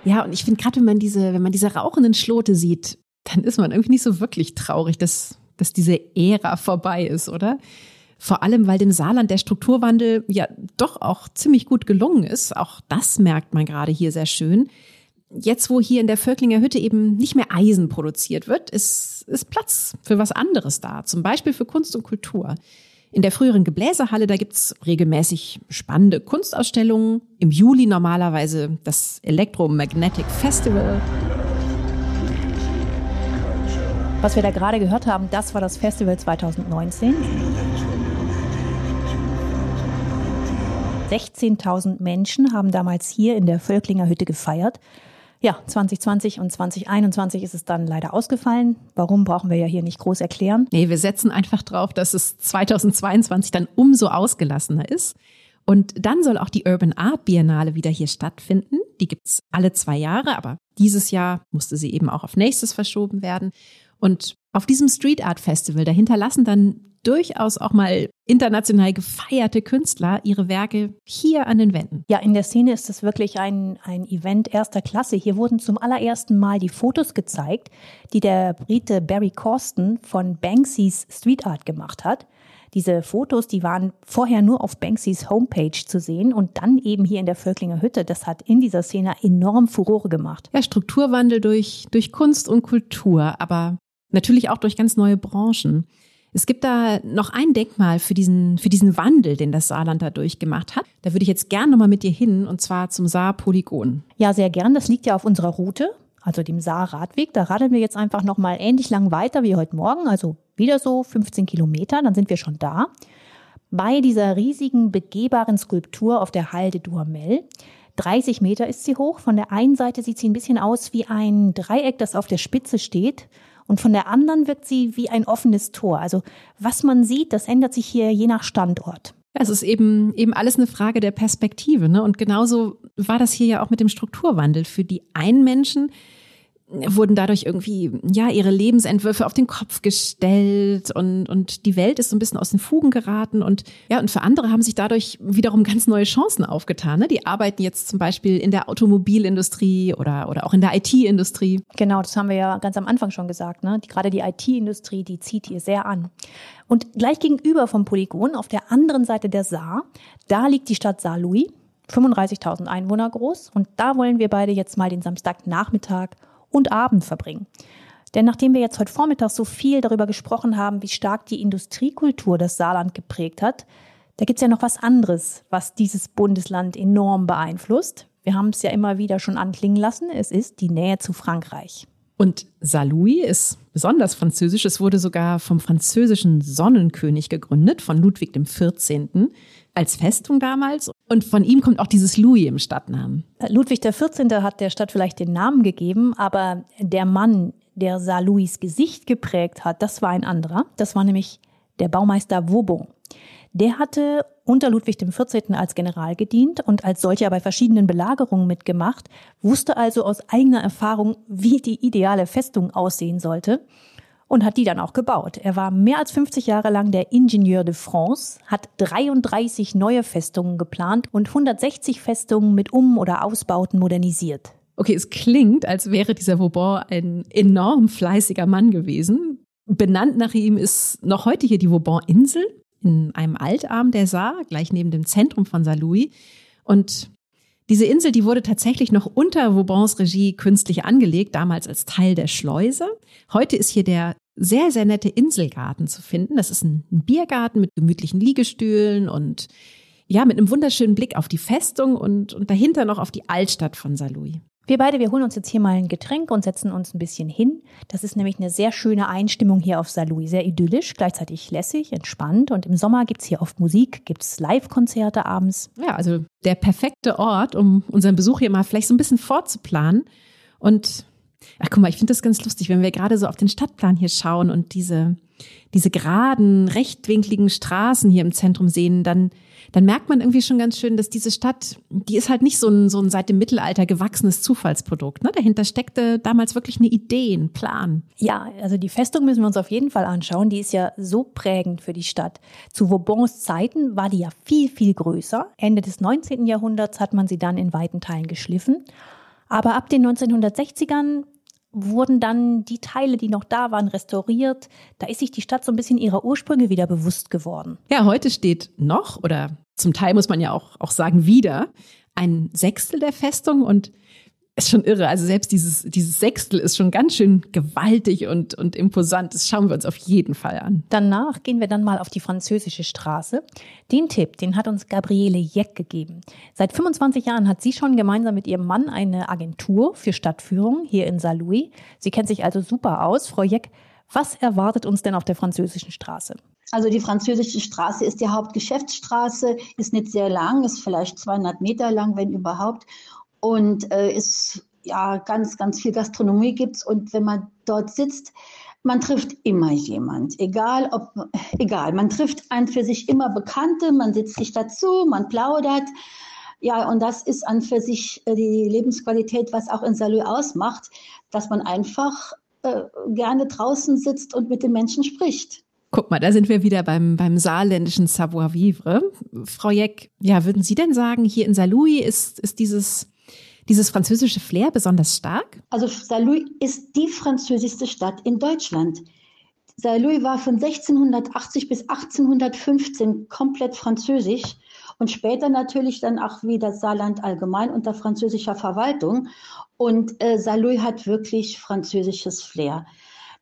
Ja, und ich finde gerade, wenn man diese, wenn man diese rauchenden Schlote sieht, dann ist man irgendwie nicht so wirklich traurig. Das dass diese Ära vorbei ist, oder? Vor allem, weil dem Saarland der Strukturwandel ja doch auch ziemlich gut gelungen ist. Auch das merkt man gerade hier sehr schön. Jetzt, wo hier in der Völklinger Hütte eben nicht mehr Eisen produziert wird, ist, ist Platz für was anderes da. Zum Beispiel für Kunst und Kultur. In der früheren Gebläsehalle, da gibt's regelmäßig spannende Kunstausstellungen. Im Juli normalerweise das Electromagnetic Festival. Was wir da gerade gehört haben, das war das Festival 2019. 16.000 Menschen haben damals hier in der Völklinger Hütte gefeiert. Ja, 2020 und 2021 ist es dann leider ausgefallen. Warum brauchen wir ja hier nicht groß erklären? Nee, wir setzen einfach drauf, dass es 2022 dann umso ausgelassener ist. Und dann soll auch die Urban Art Biennale wieder hier stattfinden. Die gibt's alle zwei Jahre, aber dieses Jahr musste sie eben auch auf nächstes verschoben werden. Und auf diesem Street Art Festival, dahinter lassen dann durchaus auch mal international gefeierte Künstler ihre Werke hier an den Wänden. Ja, in der Szene ist es wirklich ein, ein Event erster Klasse. Hier wurden zum allerersten Mal die Fotos gezeigt, die der Brite Barry Corsten von Banksys Street Art gemacht hat. Diese Fotos, die waren vorher nur auf Banksys Homepage zu sehen und dann eben hier in der Völklinger Hütte. Das hat in dieser Szene enorm Furore gemacht. Ja, Strukturwandel durch, durch Kunst und Kultur, aber natürlich auch durch ganz neue Branchen. Es gibt da noch ein Denkmal für diesen, für diesen Wandel, den das Saarland da durchgemacht hat. Da würde ich jetzt gern nochmal mit dir hin, und zwar zum Saar-Polygon. Ja, sehr gern. Das liegt ja auf unserer Route, also dem Saar-Radweg. Da radeln wir jetzt einfach nochmal ähnlich lang weiter wie heute Morgen, also wieder so 15 Kilometer, dann sind wir schon da. Bei dieser riesigen, begehbaren Skulptur auf der Halde Duhamel. 30 Meter ist sie hoch. Von der einen Seite sieht sie ein bisschen aus wie ein Dreieck, das auf der Spitze steht. Und von der anderen wirkt sie wie ein offenes Tor. Also was man sieht, das ändert sich hier je nach Standort. Es ist eben, eben alles eine Frage der Perspektive. Ne? Und genauso war das hier ja auch mit dem Strukturwandel. Für die einen Menschen wurden dadurch irgendwie, ja, ihre Lebensentwürfe auf den Kopf gestellt und, und die Welt ist so ein bisschen aus den Fugen geraten und, ja, und für andere haben sich dadurch wiederum ganz neue Chancen aufgetan. Ne? Die arbeiten jetzt zum Beispiel in der Automobilindustrie oder, oder auch in der IT-Industrie. Genau, das haben wir ja ganz am Anfang schon gesagt. Ne? Die, gerade die IT-Industrie, die zieht hier sehr an. Und gleich gegenüber vom Polygon, auf der anderen Seite der Saar, da liegt die Stadt Saarlouis, 35.000 Einwohner groß. Und da wollen wir beide jetzt mal den Samstagnachmittag und Abend verbringen. Denn nachdem wir jetzt heute Vormittag so viel darüber gesprochen haben, wie stark die Industriekultur das Saarland geprägt hat, da gibt's ja noch was anderes, was dieses Bundesland enorm beeinflusst. Wir haben es ja immer wieder schon anklingen lassen, es ist die Nähe zu Frankreich. Und Saint-Louis ist besonders französisch. Es wurde sogar vom französischen Sonnenkönig gegründet, von Ludwig XIV. Als Festung damals. Und von ihm kommt auch dieses Louis im Stadtnamen. Ludwig XIV. hat der Stadt vielleicht den Namen gegeben, aber der Mann, der Saint-Louis Gesicht geprägt hat, das war ein anderer. Das war nämlich der Baumeister Vauban. Der hatte unter Ludwig XIV. als General gedient und als solcher bei verschiedenen Belagerungen mitgemacht, wusste also aus eigener Erfahrung, wie die ideale Festung aussehen sollte und hat die dann auch gebaut. Er war mehr als 50 Jahre lang der Ingenieur de France, hat 33 neue Festungen geplant und 160 Festungen mit Um- oder Ausbauten modernisiert. Okay, es klingt, als wäre dieser Vauban ein enorm fleißiger Mann gewesen. Benannt nach ihm ist noch heute hier die Vauban-Insel in einem Altarm der Saar, gleich neben dem Zentrum von Saarlouis. Und diese Insel, die wurde tatsächlich noch unter Vaubans Regie künstlich angelegt, damals als Teil der Schleuse. Heute ist hier der sehr, sehr nette Inselgarten zu finden. Das ist ein Biergarten mit gemütlichen Liegestühlen und ja, mit einem wunderschönen Blick auf die Festung und, und dahinter noch auf die Altstadt von Saarlouis. Wir beide, wir holen uns jetzt hier mal ein Getränk und setzen uns ein bisschen hin. Das ist nämlich eine sehr schöne Einstimmung hier auf Saarlouis. Sehr idyllisch, gleichzeitig lässig, entspannt. Und im Sommer gibt's hier oft Musik, gibt's Live-Konzerte abends. Ja, also der perfekte Ort, um unseren Besuch hier mal vielleicht so ein bisschen vorzuplanen. Und ach guck mal, ich finde das ganz lustig, wenn wir gerade so auf den Stadtplan hier schauen und diese, diese geraden, rechtwinkligen Straßen hier im Zentrum sehen, dann dann merkt man irgendwie schon ganz schön, dass diese Stadt, die ist halt nicht so ein, so ein seit dem Mittelalter gewachsenes Zufallsprodukt. Ne? Dahinter steckte damals wirklich eine Idee, ein Plan. Ja, also die Festung müssen wir uns auf jeden Fall anschauen. Die ist ja so prägend für die Stadt. Zu Vaubans Zeiten war die ja viel, viel größer. Ende des 19. Jahrhunderts hat man sie dann in weiten Teilen geschliffen. Aber ab den 1960ern wurden dann die Teile, die noch da waren, restauriert. Da ist sich die Stadt so ein bisschen ihrer Ursprünge wieder bewusst geworden. Ja, heute steht noch, oder zum Teil muss man ja auch, auch sagen, wieder ein Sechstel der Festung und ist schon irre. Also selbst dieses, dieses Sechstel ist schon ganz schön gewaltig und, und imposant. Das schauen wir uns auf jeden Fall an. Danach gehen wir dann mal auf die französische Straße. Den Tipp, den hat uns Gabriele Jeck gegeben. Seit 25 Jahren hat sie schon gemeinsam mit ihrem Mann eine Agentur für Stadtführung hier in Saint-Louis. Sie kennt sich also super aus. Frau Jeck, was erwartet uns denn auf der französischen Straße? Also die französische Straße ist die Hauptgeschäftsstraße, ist nicht sehr lang, ist vielleicht 200 Meter lang, wenn überhaupt und äh, ist ja ganz, ganz viel Gastronomie gibt's und wenn man dort sitzt, man trifft immer jemand, egal ob, egal, man trifft an für sich immer Bekannte, man sitzt sich dazu, man plaudert. Ja, und das ist an für sich äh, die Lebensqualität, was auch in Salou ausmacht, dass man einfach äh, gerne draußen sitzt und mit den Menschen spricht. Guck mal, da sind wir wieder beim, beim saarländischen Savoir-vivre. Frau Jeck, ja, würden Sie denn sagen, hier in Saarlouis ist, ist dieses dieses französische Flair besonders stark? Also Saint-Louis ist die französischste Stadt in Deutschland. Saint-Louis war von 1680 bis 1815 komplett französisch und später natürlich dann auch wie das Saarland allgemein unter französischer Verwaltung. Und äh, Saint-Louis hat wirklich französisches Flair.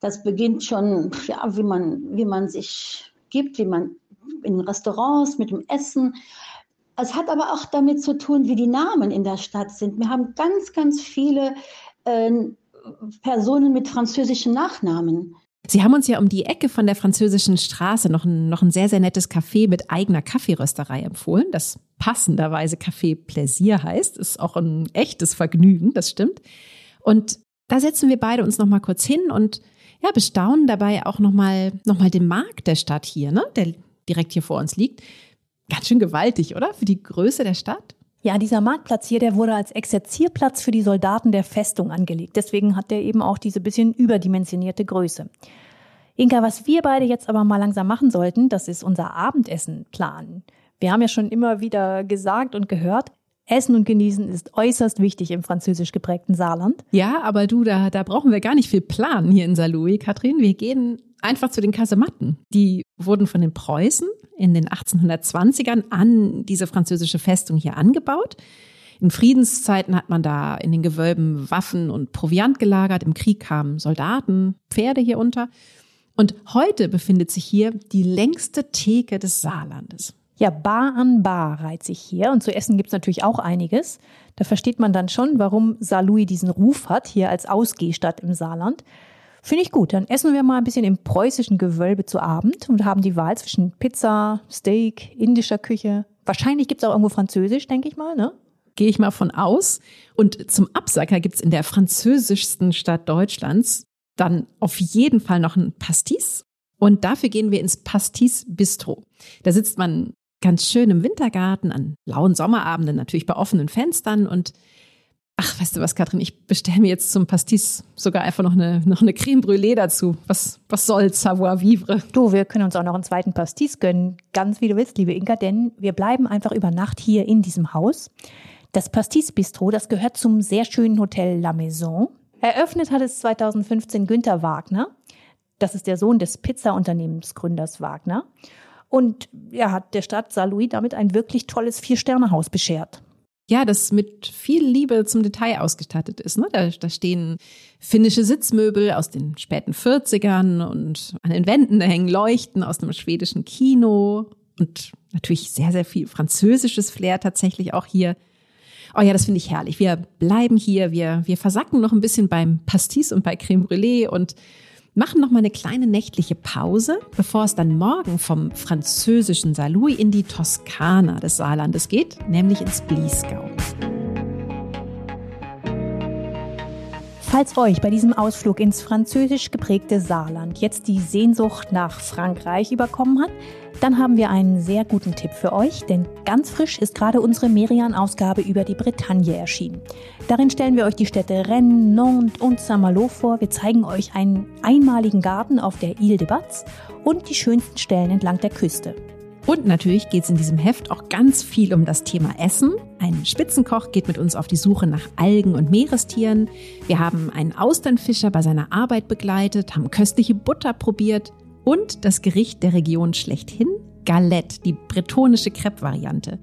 Das beginnt schon, ja, wie man, wie man sich gibt, wie man in Restaurants mit dem Essen, es hat aber auch damit zu tun, wie die Namen in der Stadt sind. Wir haben ganz, ganz viele äh, Personen mit französischen Nachnamen. Sie haben uns ja um die Ecke von der französischen Straße noch ein, noch ein sehr, sehr nettes Café mit eigener Kaffeerösterei empfohlen, das passenderweise Café Plaisir heißt. Ist auch ein echtes Vergnügen, das stimmt. Und da setzen wir beide uns noch mal kurz hin und ja, bestaunen dabei auch noch mal, noch mal den Markt der Stadt hier, ne, der direkt hier vor uns liegt. Ganz schön gewaltig, oder? Für die Größe der Stadt? Ja, dieser Marktplatz hier, der wurde als Exerzierplatz für die Soldaten der Festung angelegt. Deswegen hat der eben auch diese bisschen überdimensionierte Größe. Inka, was wir beide jetzt aber mal langsam machen sollten, das ist unser Abendessen planen. Wir haben ja schon immer wieder gesagt und gehört, Essen und Genießen ist äußerst wichtig im französisch geprägten Saarland. Ja, aber du, da, da brauchen wir gar nicht viel planen hier in Saarlouis, Katrin. Wir gehen einfach zu den Kasematten. Die wurden von den Preußen in den 1820ern an diese französische Festung hier angebaut. In Friedenszeiten hat man da in den Gewölben Waffen und Proviant gelagert. Im Krieg kamen Soldaten, Pferde hier unter. Und heute befindet sich hier die längste Theke des Saarlandes. Ja, Bar an Bar reiht sich hier. Und zu essen gibt's natürlich auch einiges. Da versteht man dann schon, warum Saarlouis diesen Ruf hat, hier als Ausgehstadt im Saarland. Finde ich gut. Dann essen wir mal ein bisschen im preußischen Gewölbe zu Abend und haben die Wahl zwischen Pizza, Steak, indischer Küche. Wahrscheinlich gibt's auch irgendwo Französisch, denke ich mal, ne? Gehe ich mal von aus. Und zum Absacker gibt's in der französischsten Stadt Deutschlands dann auf jeden Fall noch ein Pastis. Und dafür gehen wir ins Pastis Bistro. Da sitzt man ganz schön im Wintergarten an lauen Sommerabenden, natürlich bei offenen Fenstern und Ach, weißt du was, Katrin, ich bestelle mir jetzt zum Pastis sogar einfach noch eine, noch eine Creme Brûlée dazu. Was, was soll Savoir vivre? Du, wir können uns auch noch einen zweiten Pastis gönnen. Ganz wie du willst, liebe Inka, denn wir bleiben einfach über Nacht hier in diesem Haus. Das Pastis Bistro, das gehört zum sehr schönen Hotel La Maison. Eröffnet hat es 2015 Günter Wagner. Das ist der Sohn des Pizza-Unternehmensgründers Wagner. Und er hat der Stadt Saint-Louis damit ein wirklich tolles Vier-Sterne-Haus beschert ja, das mit viel Liebe zum Detail ausgestattet ist. Ne? Da, da stehen finnische Sitzmöbel aus den späten 40ern und an den Wänden hängen Leuchten aus einem schwedischen Kino und natürlich sehr, sehr viel französisches Flair tatsächlich auch hier. Oh ja, das finde ich herrlich. Wir bleiben hier, wir, wir versacken noch ein bisschen beim Pastis und bei Creme Brûlée und machen noch mal eine kleine nächtliche Pause, bevor es dann morgen vom französischen Saarlouis in die Toskana des Saarlandes geht, nämlich ins Bliesgau. Falls euch bei diesem Ausflug ins französisch geprägte Saarland jetzt die Sehnsucht nach Frankreich überkommen hat, dann haben wir einen sehr guten Tipp für euch, denn ganz frisch ist gerade unsere Merian-Ausgabe über die Bretagne erschienen. Darin stellen wir euch die Städte Rennes, Nantes und Saint-Malo vor. Wir zeigen euch einen einmaligen Garten auf der Ile de Batz und die schönsten Stellen entlang der Küste. Und natürlich geht es in diesem Heft auch ganz viel um das Thema Essen. Ein Spitzenkoch geht mit uns auf die Suche nach Algen und Meerestieren. Wir haben einen Austernfischer bei seiner Arbeit begleitet, haben köstliche Butter probiert und das Gericht der Region schlechthin, Galette, die bretonische Crepe-Variante.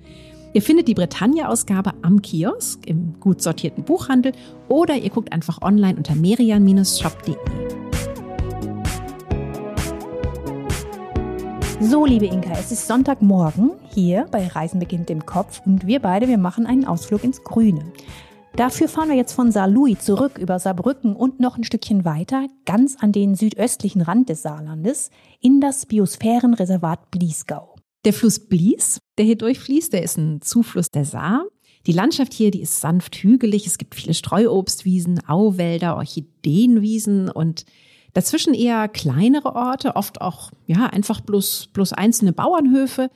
Ihr findet die Bretagne-Ausgabe am Kiosk im gut sortierten Buchhandel oder ihr guckt einfach online unter merian-shop.de. So, liebe Inka, es ist Sonntagmorgen hier bei Reisen beginnt im Kopf und wir beide, wir machen einen Ausflug ins Grüne. Dafür fahren wir jetzt von Saarlouis zurück über Saarbrücken und noch ein Stückchen weiter, ganz an den südöstlichen Rand des Saarlandes, in das Biosphärenreservat Bliesgau. Der Fluss Blies, der hier durchfließt, der ist ein Zufluss der Saar. Die Landschaft hier, die ist sanft hügelig. Es gibt viele Streuobstwiesen, Auwälder, Orchideenwiesen und Dazwischen eher kleinere Orte, oft auch ja einfach bloß, bloß einzelne Bauernhöfe.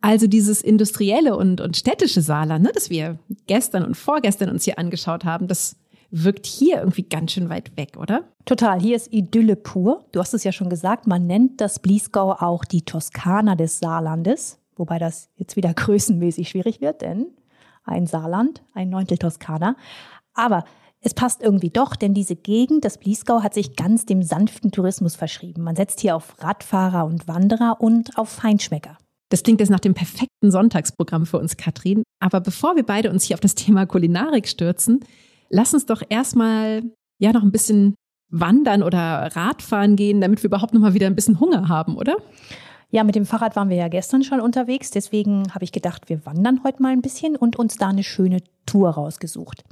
Also dieses industrielle und, und städtische Saarland, ne, das wir gestern und vorgestern uns hier angeschaut haben, das wirkt hier irgendwie ganz schön weit weg, oder? Total. Hier ist Idylle pur. Du hast es ja schon gesagt, man nennt das Bliesgau auch die Toskana des Saarlandes, wobei das jetzt wieder größenmäßig schwierig wird, denn ein Saarland, ein Neuntel Toskana. Aber es passt irgendwie doch, denn diese Gegend, das Bliesgau, hat sich ganz dem sanften Tourismus verschrieben. Man setzt hier auf Radfahrer und Wanderer und auf Feinschmecker. Das klingt jetzt nach dem perfekten Sonntagsprogramm für uns, Katrin. Aber bevor wir beide uns hier auf das Thema Kulinarik stürzen, lass uns doch erstmal ja noch ein bisschen wandern oder Radfahren gehen, damit wir überhaupt noch mal wieder ein bisschen Hunger haben, oder? Ja, mit dem Fahrrad waren wir ja gestern schon unterwegs. Deswegen habe ich gedacht, wir wandern heute mal ein bisschen und uns da eine schöne Tour rausgesucht.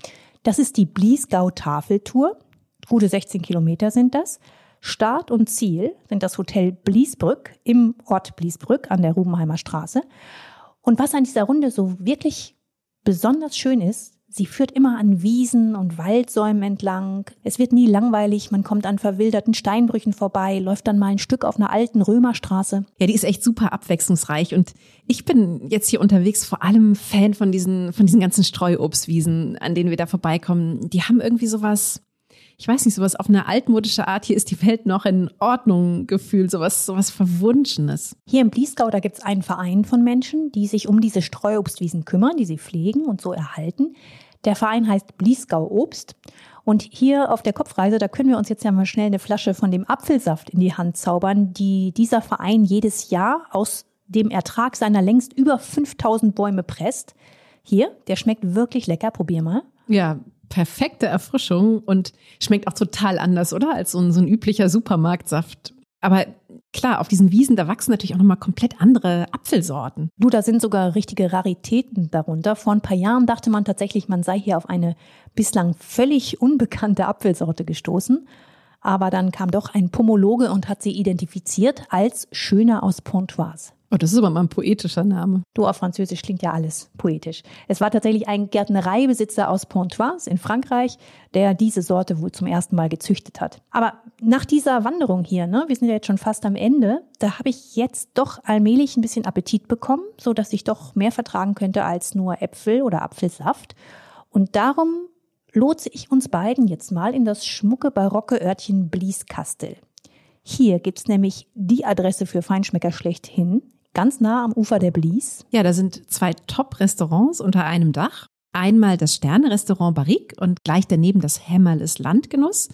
Das ist die Bliesgau-Tafeltour. Gute 16 Kilometer sind das. Start und Ziel sind das Hotel Bliesbrück im Ort Bliesbrück an der Rubenheimer Straße. Und was an dieser Runde so wirklich besonders schön ist, Sie führt immer an Wiesen und Waldsäumen entlang. Es wird nie langweilig. Man kommt an verwilderten Steinbrüchen vorbei, läuft dann mal ein Stück auf einer alten Römerstraße. Ja, die ist echt super abwechslungsreich. Und ich bin jetzt hier unterwegs vor allem Fan von diesen, von diesen ganzen Streuobstwiesen, an denen wir da vorbeikommen. Die haben irgendwie sowas, ich weiß nicht, sowas auf eine altmodische Art, hier ist die Welt noch in Ordnung Gefühl, sowas, sowas Verwunschenes. Hier im Bliesgau, da gibt es einen Verein von Menschen, die sich um diese Streuobstwiesen kümmern, die sie pflegen und so erhalten. Der Verein heißt Bliesgau Obst. Und hier auf der Kopfreise, da können wir uns jetzt ja mal schnell eine Flasche von dem Apfelsaft in die Hand zaubern, die dieser Verein jedes Jahr aus dem Ertrag seiner längst über 5000 Bäume presst. Hier, der schmeckt wirklich lecker. Probier mal. Ja, perfekte Erfrischung und schmeckt auch total anders, oder? Als so ein, so ein üblicher Supermarktsaft. Aber klar, auf diesen Wiesen, da wachsen natürlich auch nochmal komplett andere Apfelsorten. Du, da sind sogar richtige Raritäten darunter. Vor ein paar Jahren dachte man tatsächlich, man sei hier auf eine bislang völlig unbekannte Apfelsorte gestoßen. Aber dann kam doch ein Pomologe und hat sie identifiziert als Schöner aus Pontoise. Oh, das ist aber mal ein poetischer Name. Du, auf Französisch klingt ja alles poetisch. Es war tatsächlich ein Gärtnereibesitzer aus Pontoise in Frankreich, der diese Sorte wohl zum ersten Mal gezüchtet hat. Aber nach dieser Wanderung hier, ne, wir sind ja jetzt schon fast am Ende, da habe ich jetzt doch allmählich ein bisschen Appetit bekommen, so dass ich doch mehr vertragen könnte als nur Äpfel oder Apfelsaft. Und darum lotse ich uns beiden jetzt mal in das schmucke barocke Örtchen Blieskastel. Hier gibt's nämlich die Adresse für Feinschmecker schlechthin, ganz nah am Ufer der Blies. Ja, da sind zwei Top-Restaurants unter einem Dach. Einmal das Sterne-Restaurant Barrique und gleich daneben das Hämmerles Landgenuss.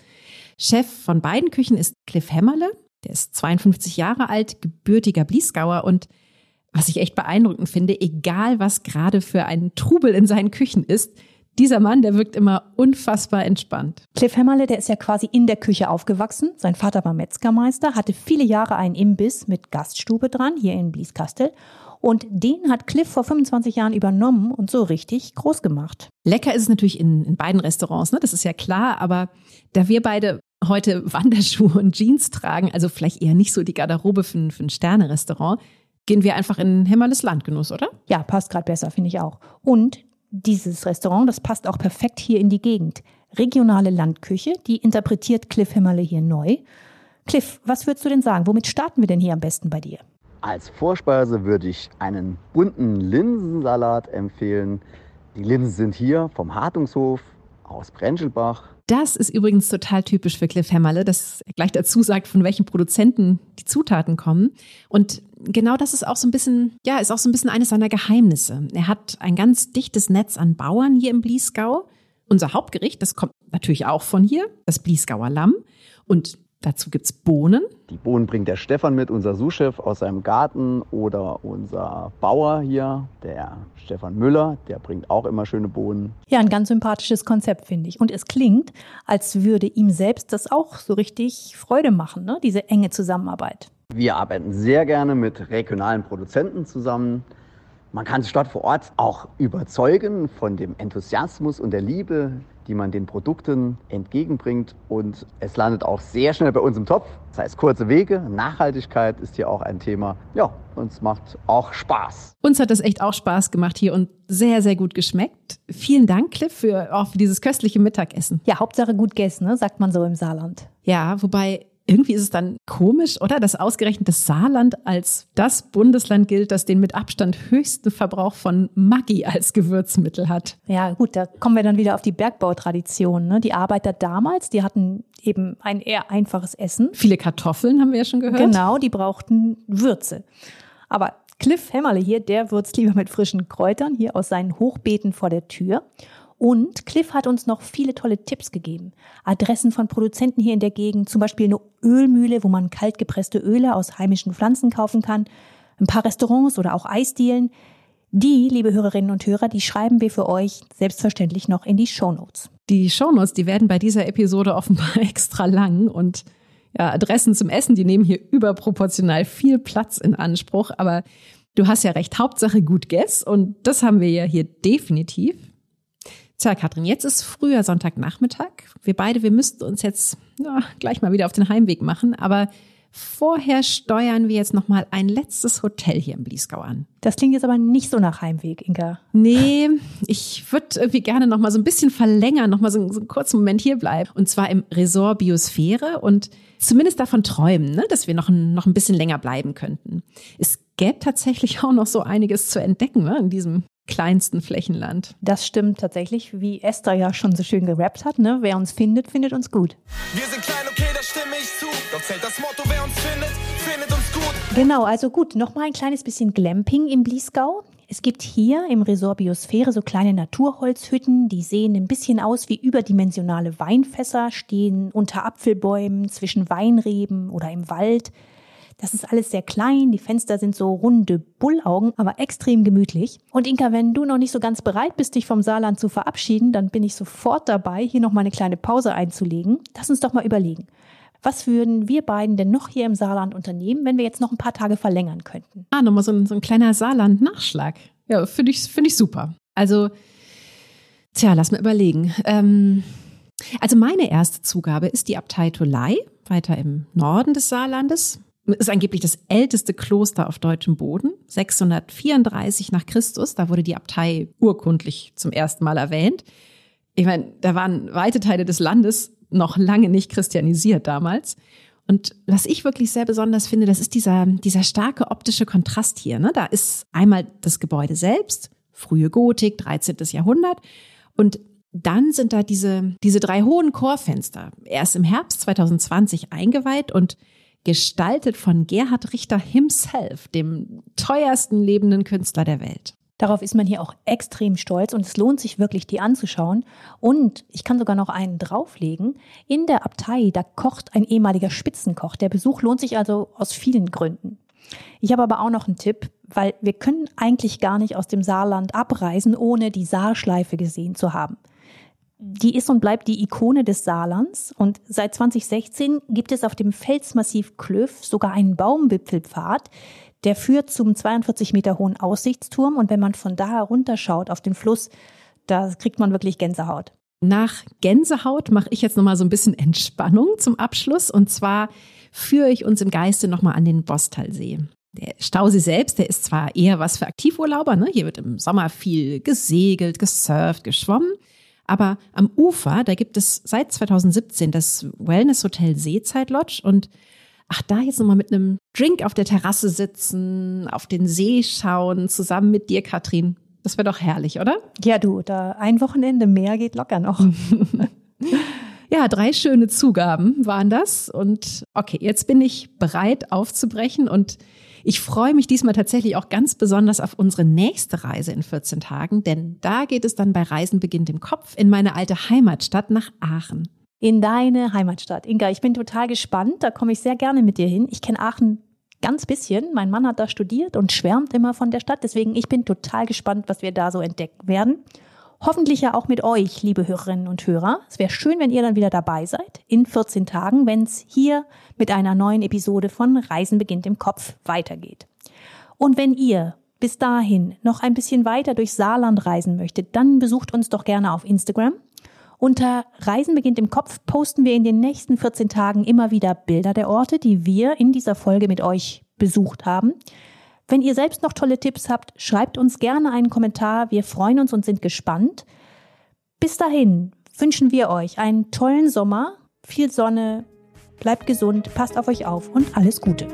Chef von beiden Küchen ist Cliff Hämmerle. Der ist 52 Jahre alt, gebürtiger Bliesgauer und was ich echt beeindruckend finde, egal was gerade für ein Trubel in seinen Küchen ist, dieser Mann, der wirkt immer unfassbar entspannt. Cliff Hämmerle, der ist ja quasi in der Küche aufgewachsen. Sein Vater war Metzgermeister, hatte viele Jahre einen Imbiss mit Gaststube dran, hier in Blieskastel. Und den hat Cliff vor 25 Jahren übernommen und so richtig groß gemacht. Lecker ist es natürlich in, in beiden Restaurants, ne? das ist ja klar. Aber da wir beide heute Wanderschuhe und Jeans tragen, also vielleicht eher nicht so die Garderobe für, für ein Sterne-Restaurant, gehen wir einfach in Hämmerles Landgenuss, oder? Ja, passt gerade besser, finde ich auch. Und dieses Restaurant, das passt auch perfekt hier in die Gegend. Regionale Landküche, die interpretiert Cliff Himmerle hier neu. Cliff, was würdest du denn sagen? Womit starten wir denn hier am besten bei dir? Als Vorspeise würde ich einen bunten Linsensalat empfehlen. Die Linsen sind hier vom Hartungshof aus Brenschelbach. Das ist übrigens total typisch für Cliff Hämmerle, dass er gleich dazu sagt, von welchen Produzenten die Zutaten kommen. Und genau das ist auch so ein bisschen, ja, ist auch so ein bisschen eines seiner Geheimnisse. Er hat ein ganz dichtes Netz an Bauern hier im Bliesgau. Unser Hauptgericht, das kommt natürlich auch von hier, das Bliesgauer Lamm. Und Dazu gibt's Bohnen. Die Bohnen bringt der Stefan mit, unser Sous-Chef aus seinem Garten oder unser Bauer hier, der Stefan Müller, der bringt auch immer schöne Bohnen. Ja, ein ganz sympathisches Konzept, finde ich. Und es klingt, als würde ihm selbst das auch so richtig Freude machen, ne? diese enge Zusammenarbeit. Wir arbeiten sehr gerne mit regionalen Produzenten zusammen. Man kann sich dort vor Ort auch überzeugen von dem Enthusiasmus und der Liebe, die man den Produkten entgegenbringt. Und es landet auch sehr schnell bei uns im Topf. Das heißt, kurze Wege, Nachhaltigkeit ist hier auch ein Thema. Ja, uns macht auch Spaß. Uns hat das echt auch Spaß gemacht hier und sehr, sehr gut geschmeckt. Vielen Dank, Cliff, für, auch für dieses köstliche Mittagessen. Ja, Hauptsache gut gegessen, ne? sagt man so im Saarland. Ja, wobei irgendwie ist es dann komisch, oder? Dass ausgerechnet das Saarland als das Bundesland gilt, das den mit Abstand höchsten Verbrauch von Maggi als Gewürzmittel hat. Ja, gut, da kommen wir dann wieder auf die Bergbautradition. Ne? Die Arbeiter damals, die hatten eben ein eher einfaches Essen. Viele Kartoffeln haben wir ja schon gehört. Genau, die brauchten Würze. Aber Cliff Hämmerle hier, der würzt lieber mit frischen Kräutern hier aus seinen Hochbeeten vor der Tür. Und Cliff hat uns noch viele tolle Tipps gegeben. Adressen von Produzenten hier in der Gegend, zum Beispiel eine Ölmühle, wo man kaltgepresste Öle aus heimischen Pflanzen kaufen kann, ein paar Restaurants oder auch Eisdielen. Die, liebe Hörerinnen und Hörer, die schreiben wir für euch selbstverständlich noch in die Shownotes. Die Shownotes, die werden bei dieser Episode offenbar extra lang und ja, Adressen zum Essen, die nehmen hier überproportional viel Platz in Anspruch, aber du hast ja recht, Hauptsache gut Guess und das haben wir ja hier definitiv. Tja, Katrin, jetzt ist früher Sonntagnachmittag. Wir beide, wir müssten uns jetzt ja, gleich mal wieder auf den Heimweg machen, aber vorher steuern wir jetzt noch mal ein letztes Hotel hier im Bliesgau an. Das klingt jetzt aber nicht so nach Heimweg, Inka. Nee, ich würde irgendwie gerne noch mal so ein bisschen verlängern, noch mal so, so einen kurzen Moment hier bleiben. Und zwar im Resort Biosphäre und zumindest davon träumen, ne, dass wir noch ein, noch ein bisschen länger bleiben könnten. Es gäbe tatsächlich auch noch so einiges zu entdecken ne, in diesem kleinsten Flächenland. Das stimmt tatsächlich, wie Esther ja schon so schön gerappt hat. Ne? Wer uns findet, findet uns gut. Wir sind klein, okay, da stimme ich zu. Doch zählt das Motto, wer uns findet, findet uns gut. Genau, also gut, nochmal ein kleines bisschen Glamping im Bliesgau. Es gibt hier im Resort Biosphäre so kleine Naturholzhütten, die sehen ein bisschen aus wie überdimensionale Weinfässer, stehen unter Apfelbäumen, zwischen Weinreben oder im Wald. Das ist alles sehr klein, die Fenster sind so runde Bullaugen, aber extrem gemütlich. Und Inka, wenn du noch nicht so ganz bereit bist, dich vom Saarland zu verabschieden, dann bin ich sofort dabei, hier noch mal eine kleine Pause einzulegen. Lass uns doch mal überlegen. Was würden wir beiden denn noch hier im Saarland unternehmen, wenn wir jetzt noch ein paar Tage verlängern könnten? Ah, nochmal so ein, so ein kleiner Saarland-Nachschlag. Ja, finde ich, finde ich super. Also, tja, lass mal überlegen. Ähm, also meine erste Zugabe ist die Abtei Tolai, weiter im Norden des Saarlandes ist angeblich das älteste Kloster auf deutschem Boden. 634 nach Christus, da wurde die Abtei urkundlich zum ersten Mal erwähnt. Ich meine, da waren weite Teile des Landes noch lange nicht christianisiert damals. Und was ich wirklich sehr besonders finde, das ist dieser, dieser starke optische Kontrast hier. Ne? Da ist einmal das Gebäude selbst, frühe Gotik, 13. Jahrhundert. Und dann sind da diese, diese drei hohen Chorfenster. Erst im Herbst 2020 eingeweiht und gestaltet von Gerhard Richter himself, dem teuersten lebenden Künstler der Welt. Darauf ist man hier auch extrem stolz und es lohnt sich wirklich, die anzuschauen. Und ich kann sogar noch einen drauflegen. In der Abtei, da kocht ein ehemaliger Spitzenkoch. Der Besuch lohnt sich also aus vielen Gründen. Ich habe aber auch noch einen Tipp, weil wir können eigentlich gar nicht aus dem Saarland abreisen, ohne die Saarschleife gesehen zu haben die ist und bleibt die Ikone des Saarlands. Und seit 2016 gibt es auf dem Felsmassiv Klöff sogar einen Baumwipfelpfad, der führt zum 42 Meter hohen Aussichtsturm. Und wenn man von da herunterschaut auf den Fluss, da kriegt man wirklich Gänsehaut. Nach Gänsehaut mache ich jetzt nochmal so ein bisschen Entspannung zum Abschluss. Und zwar führe ich uns im Geiste nochmal an den Bostalsee. Der Stausee selbst, der ist zwar eher was für Aktivurlauber, ne? Hier wird im Sommer viel gesegelt, gesurft, geschwommen. Aber am Ufer, da gibt es seit 2017 das Wellness Hotel Seezeit Lodge und ach, da jetzt nochmal mit einem Drink auf der Terrasse sitzen, auf den See schauen, zusammen mit dir, Katrin. Das wäre doch herrlich, oder? Ja, du, da ein Wochenende mehr geht locker noch. ja, drei schöne Zugaben waren das. Und okay, jetzt bin ich bereit aufzubrechen und ich freue mich diesmal tatsächlich auch ganz besonders auf unsere nächste Reise in 14 Tagen, denn da geht es dann bei Reisen beginnt im Kopf in meine alte Heimatstadt nach Aachen. In deine Heimatstadt. Inga, ich bin total gespannt. Da komme ich sehr gerne mit dir hin. Ich kenne Aachen ganz bisschen. Mein Mann hat da studiert und schwärmt immer von der Stadt. Deswegen, ich bin total gespannt, was wir da so entdecken werden. Hoffentlich ja auch mit euch, liebe Hörerinnen und Hörer. Es wäre schön, wenn ihr dann wieder dabei seid in 14 Tagen, wenn es hier mit einer neuen Episode von Reisen beginnt im Kopf weitergeht. Und wenn ihr bis dahin noch ein bisschen weiter durch Saarland reisen möchtet, dann besucht uns doch gerne auf Instagram. Unter Reisen beginnt im Kopf posten wir in den nächsten 14 Tagen immer wieder Bilder der Orte, die wir in dieser Folge mit euch besucht haben. Wenn ihr selbst noch tolle Tipps habt, schreibt uns gerne einen Kommentar. Wir freuen uns und sind gespannt. Bis dahin wünschen wir euch einen tollen Sommer, viel Sonne, bleibt gesund, passt auf euch auf und alles Gute.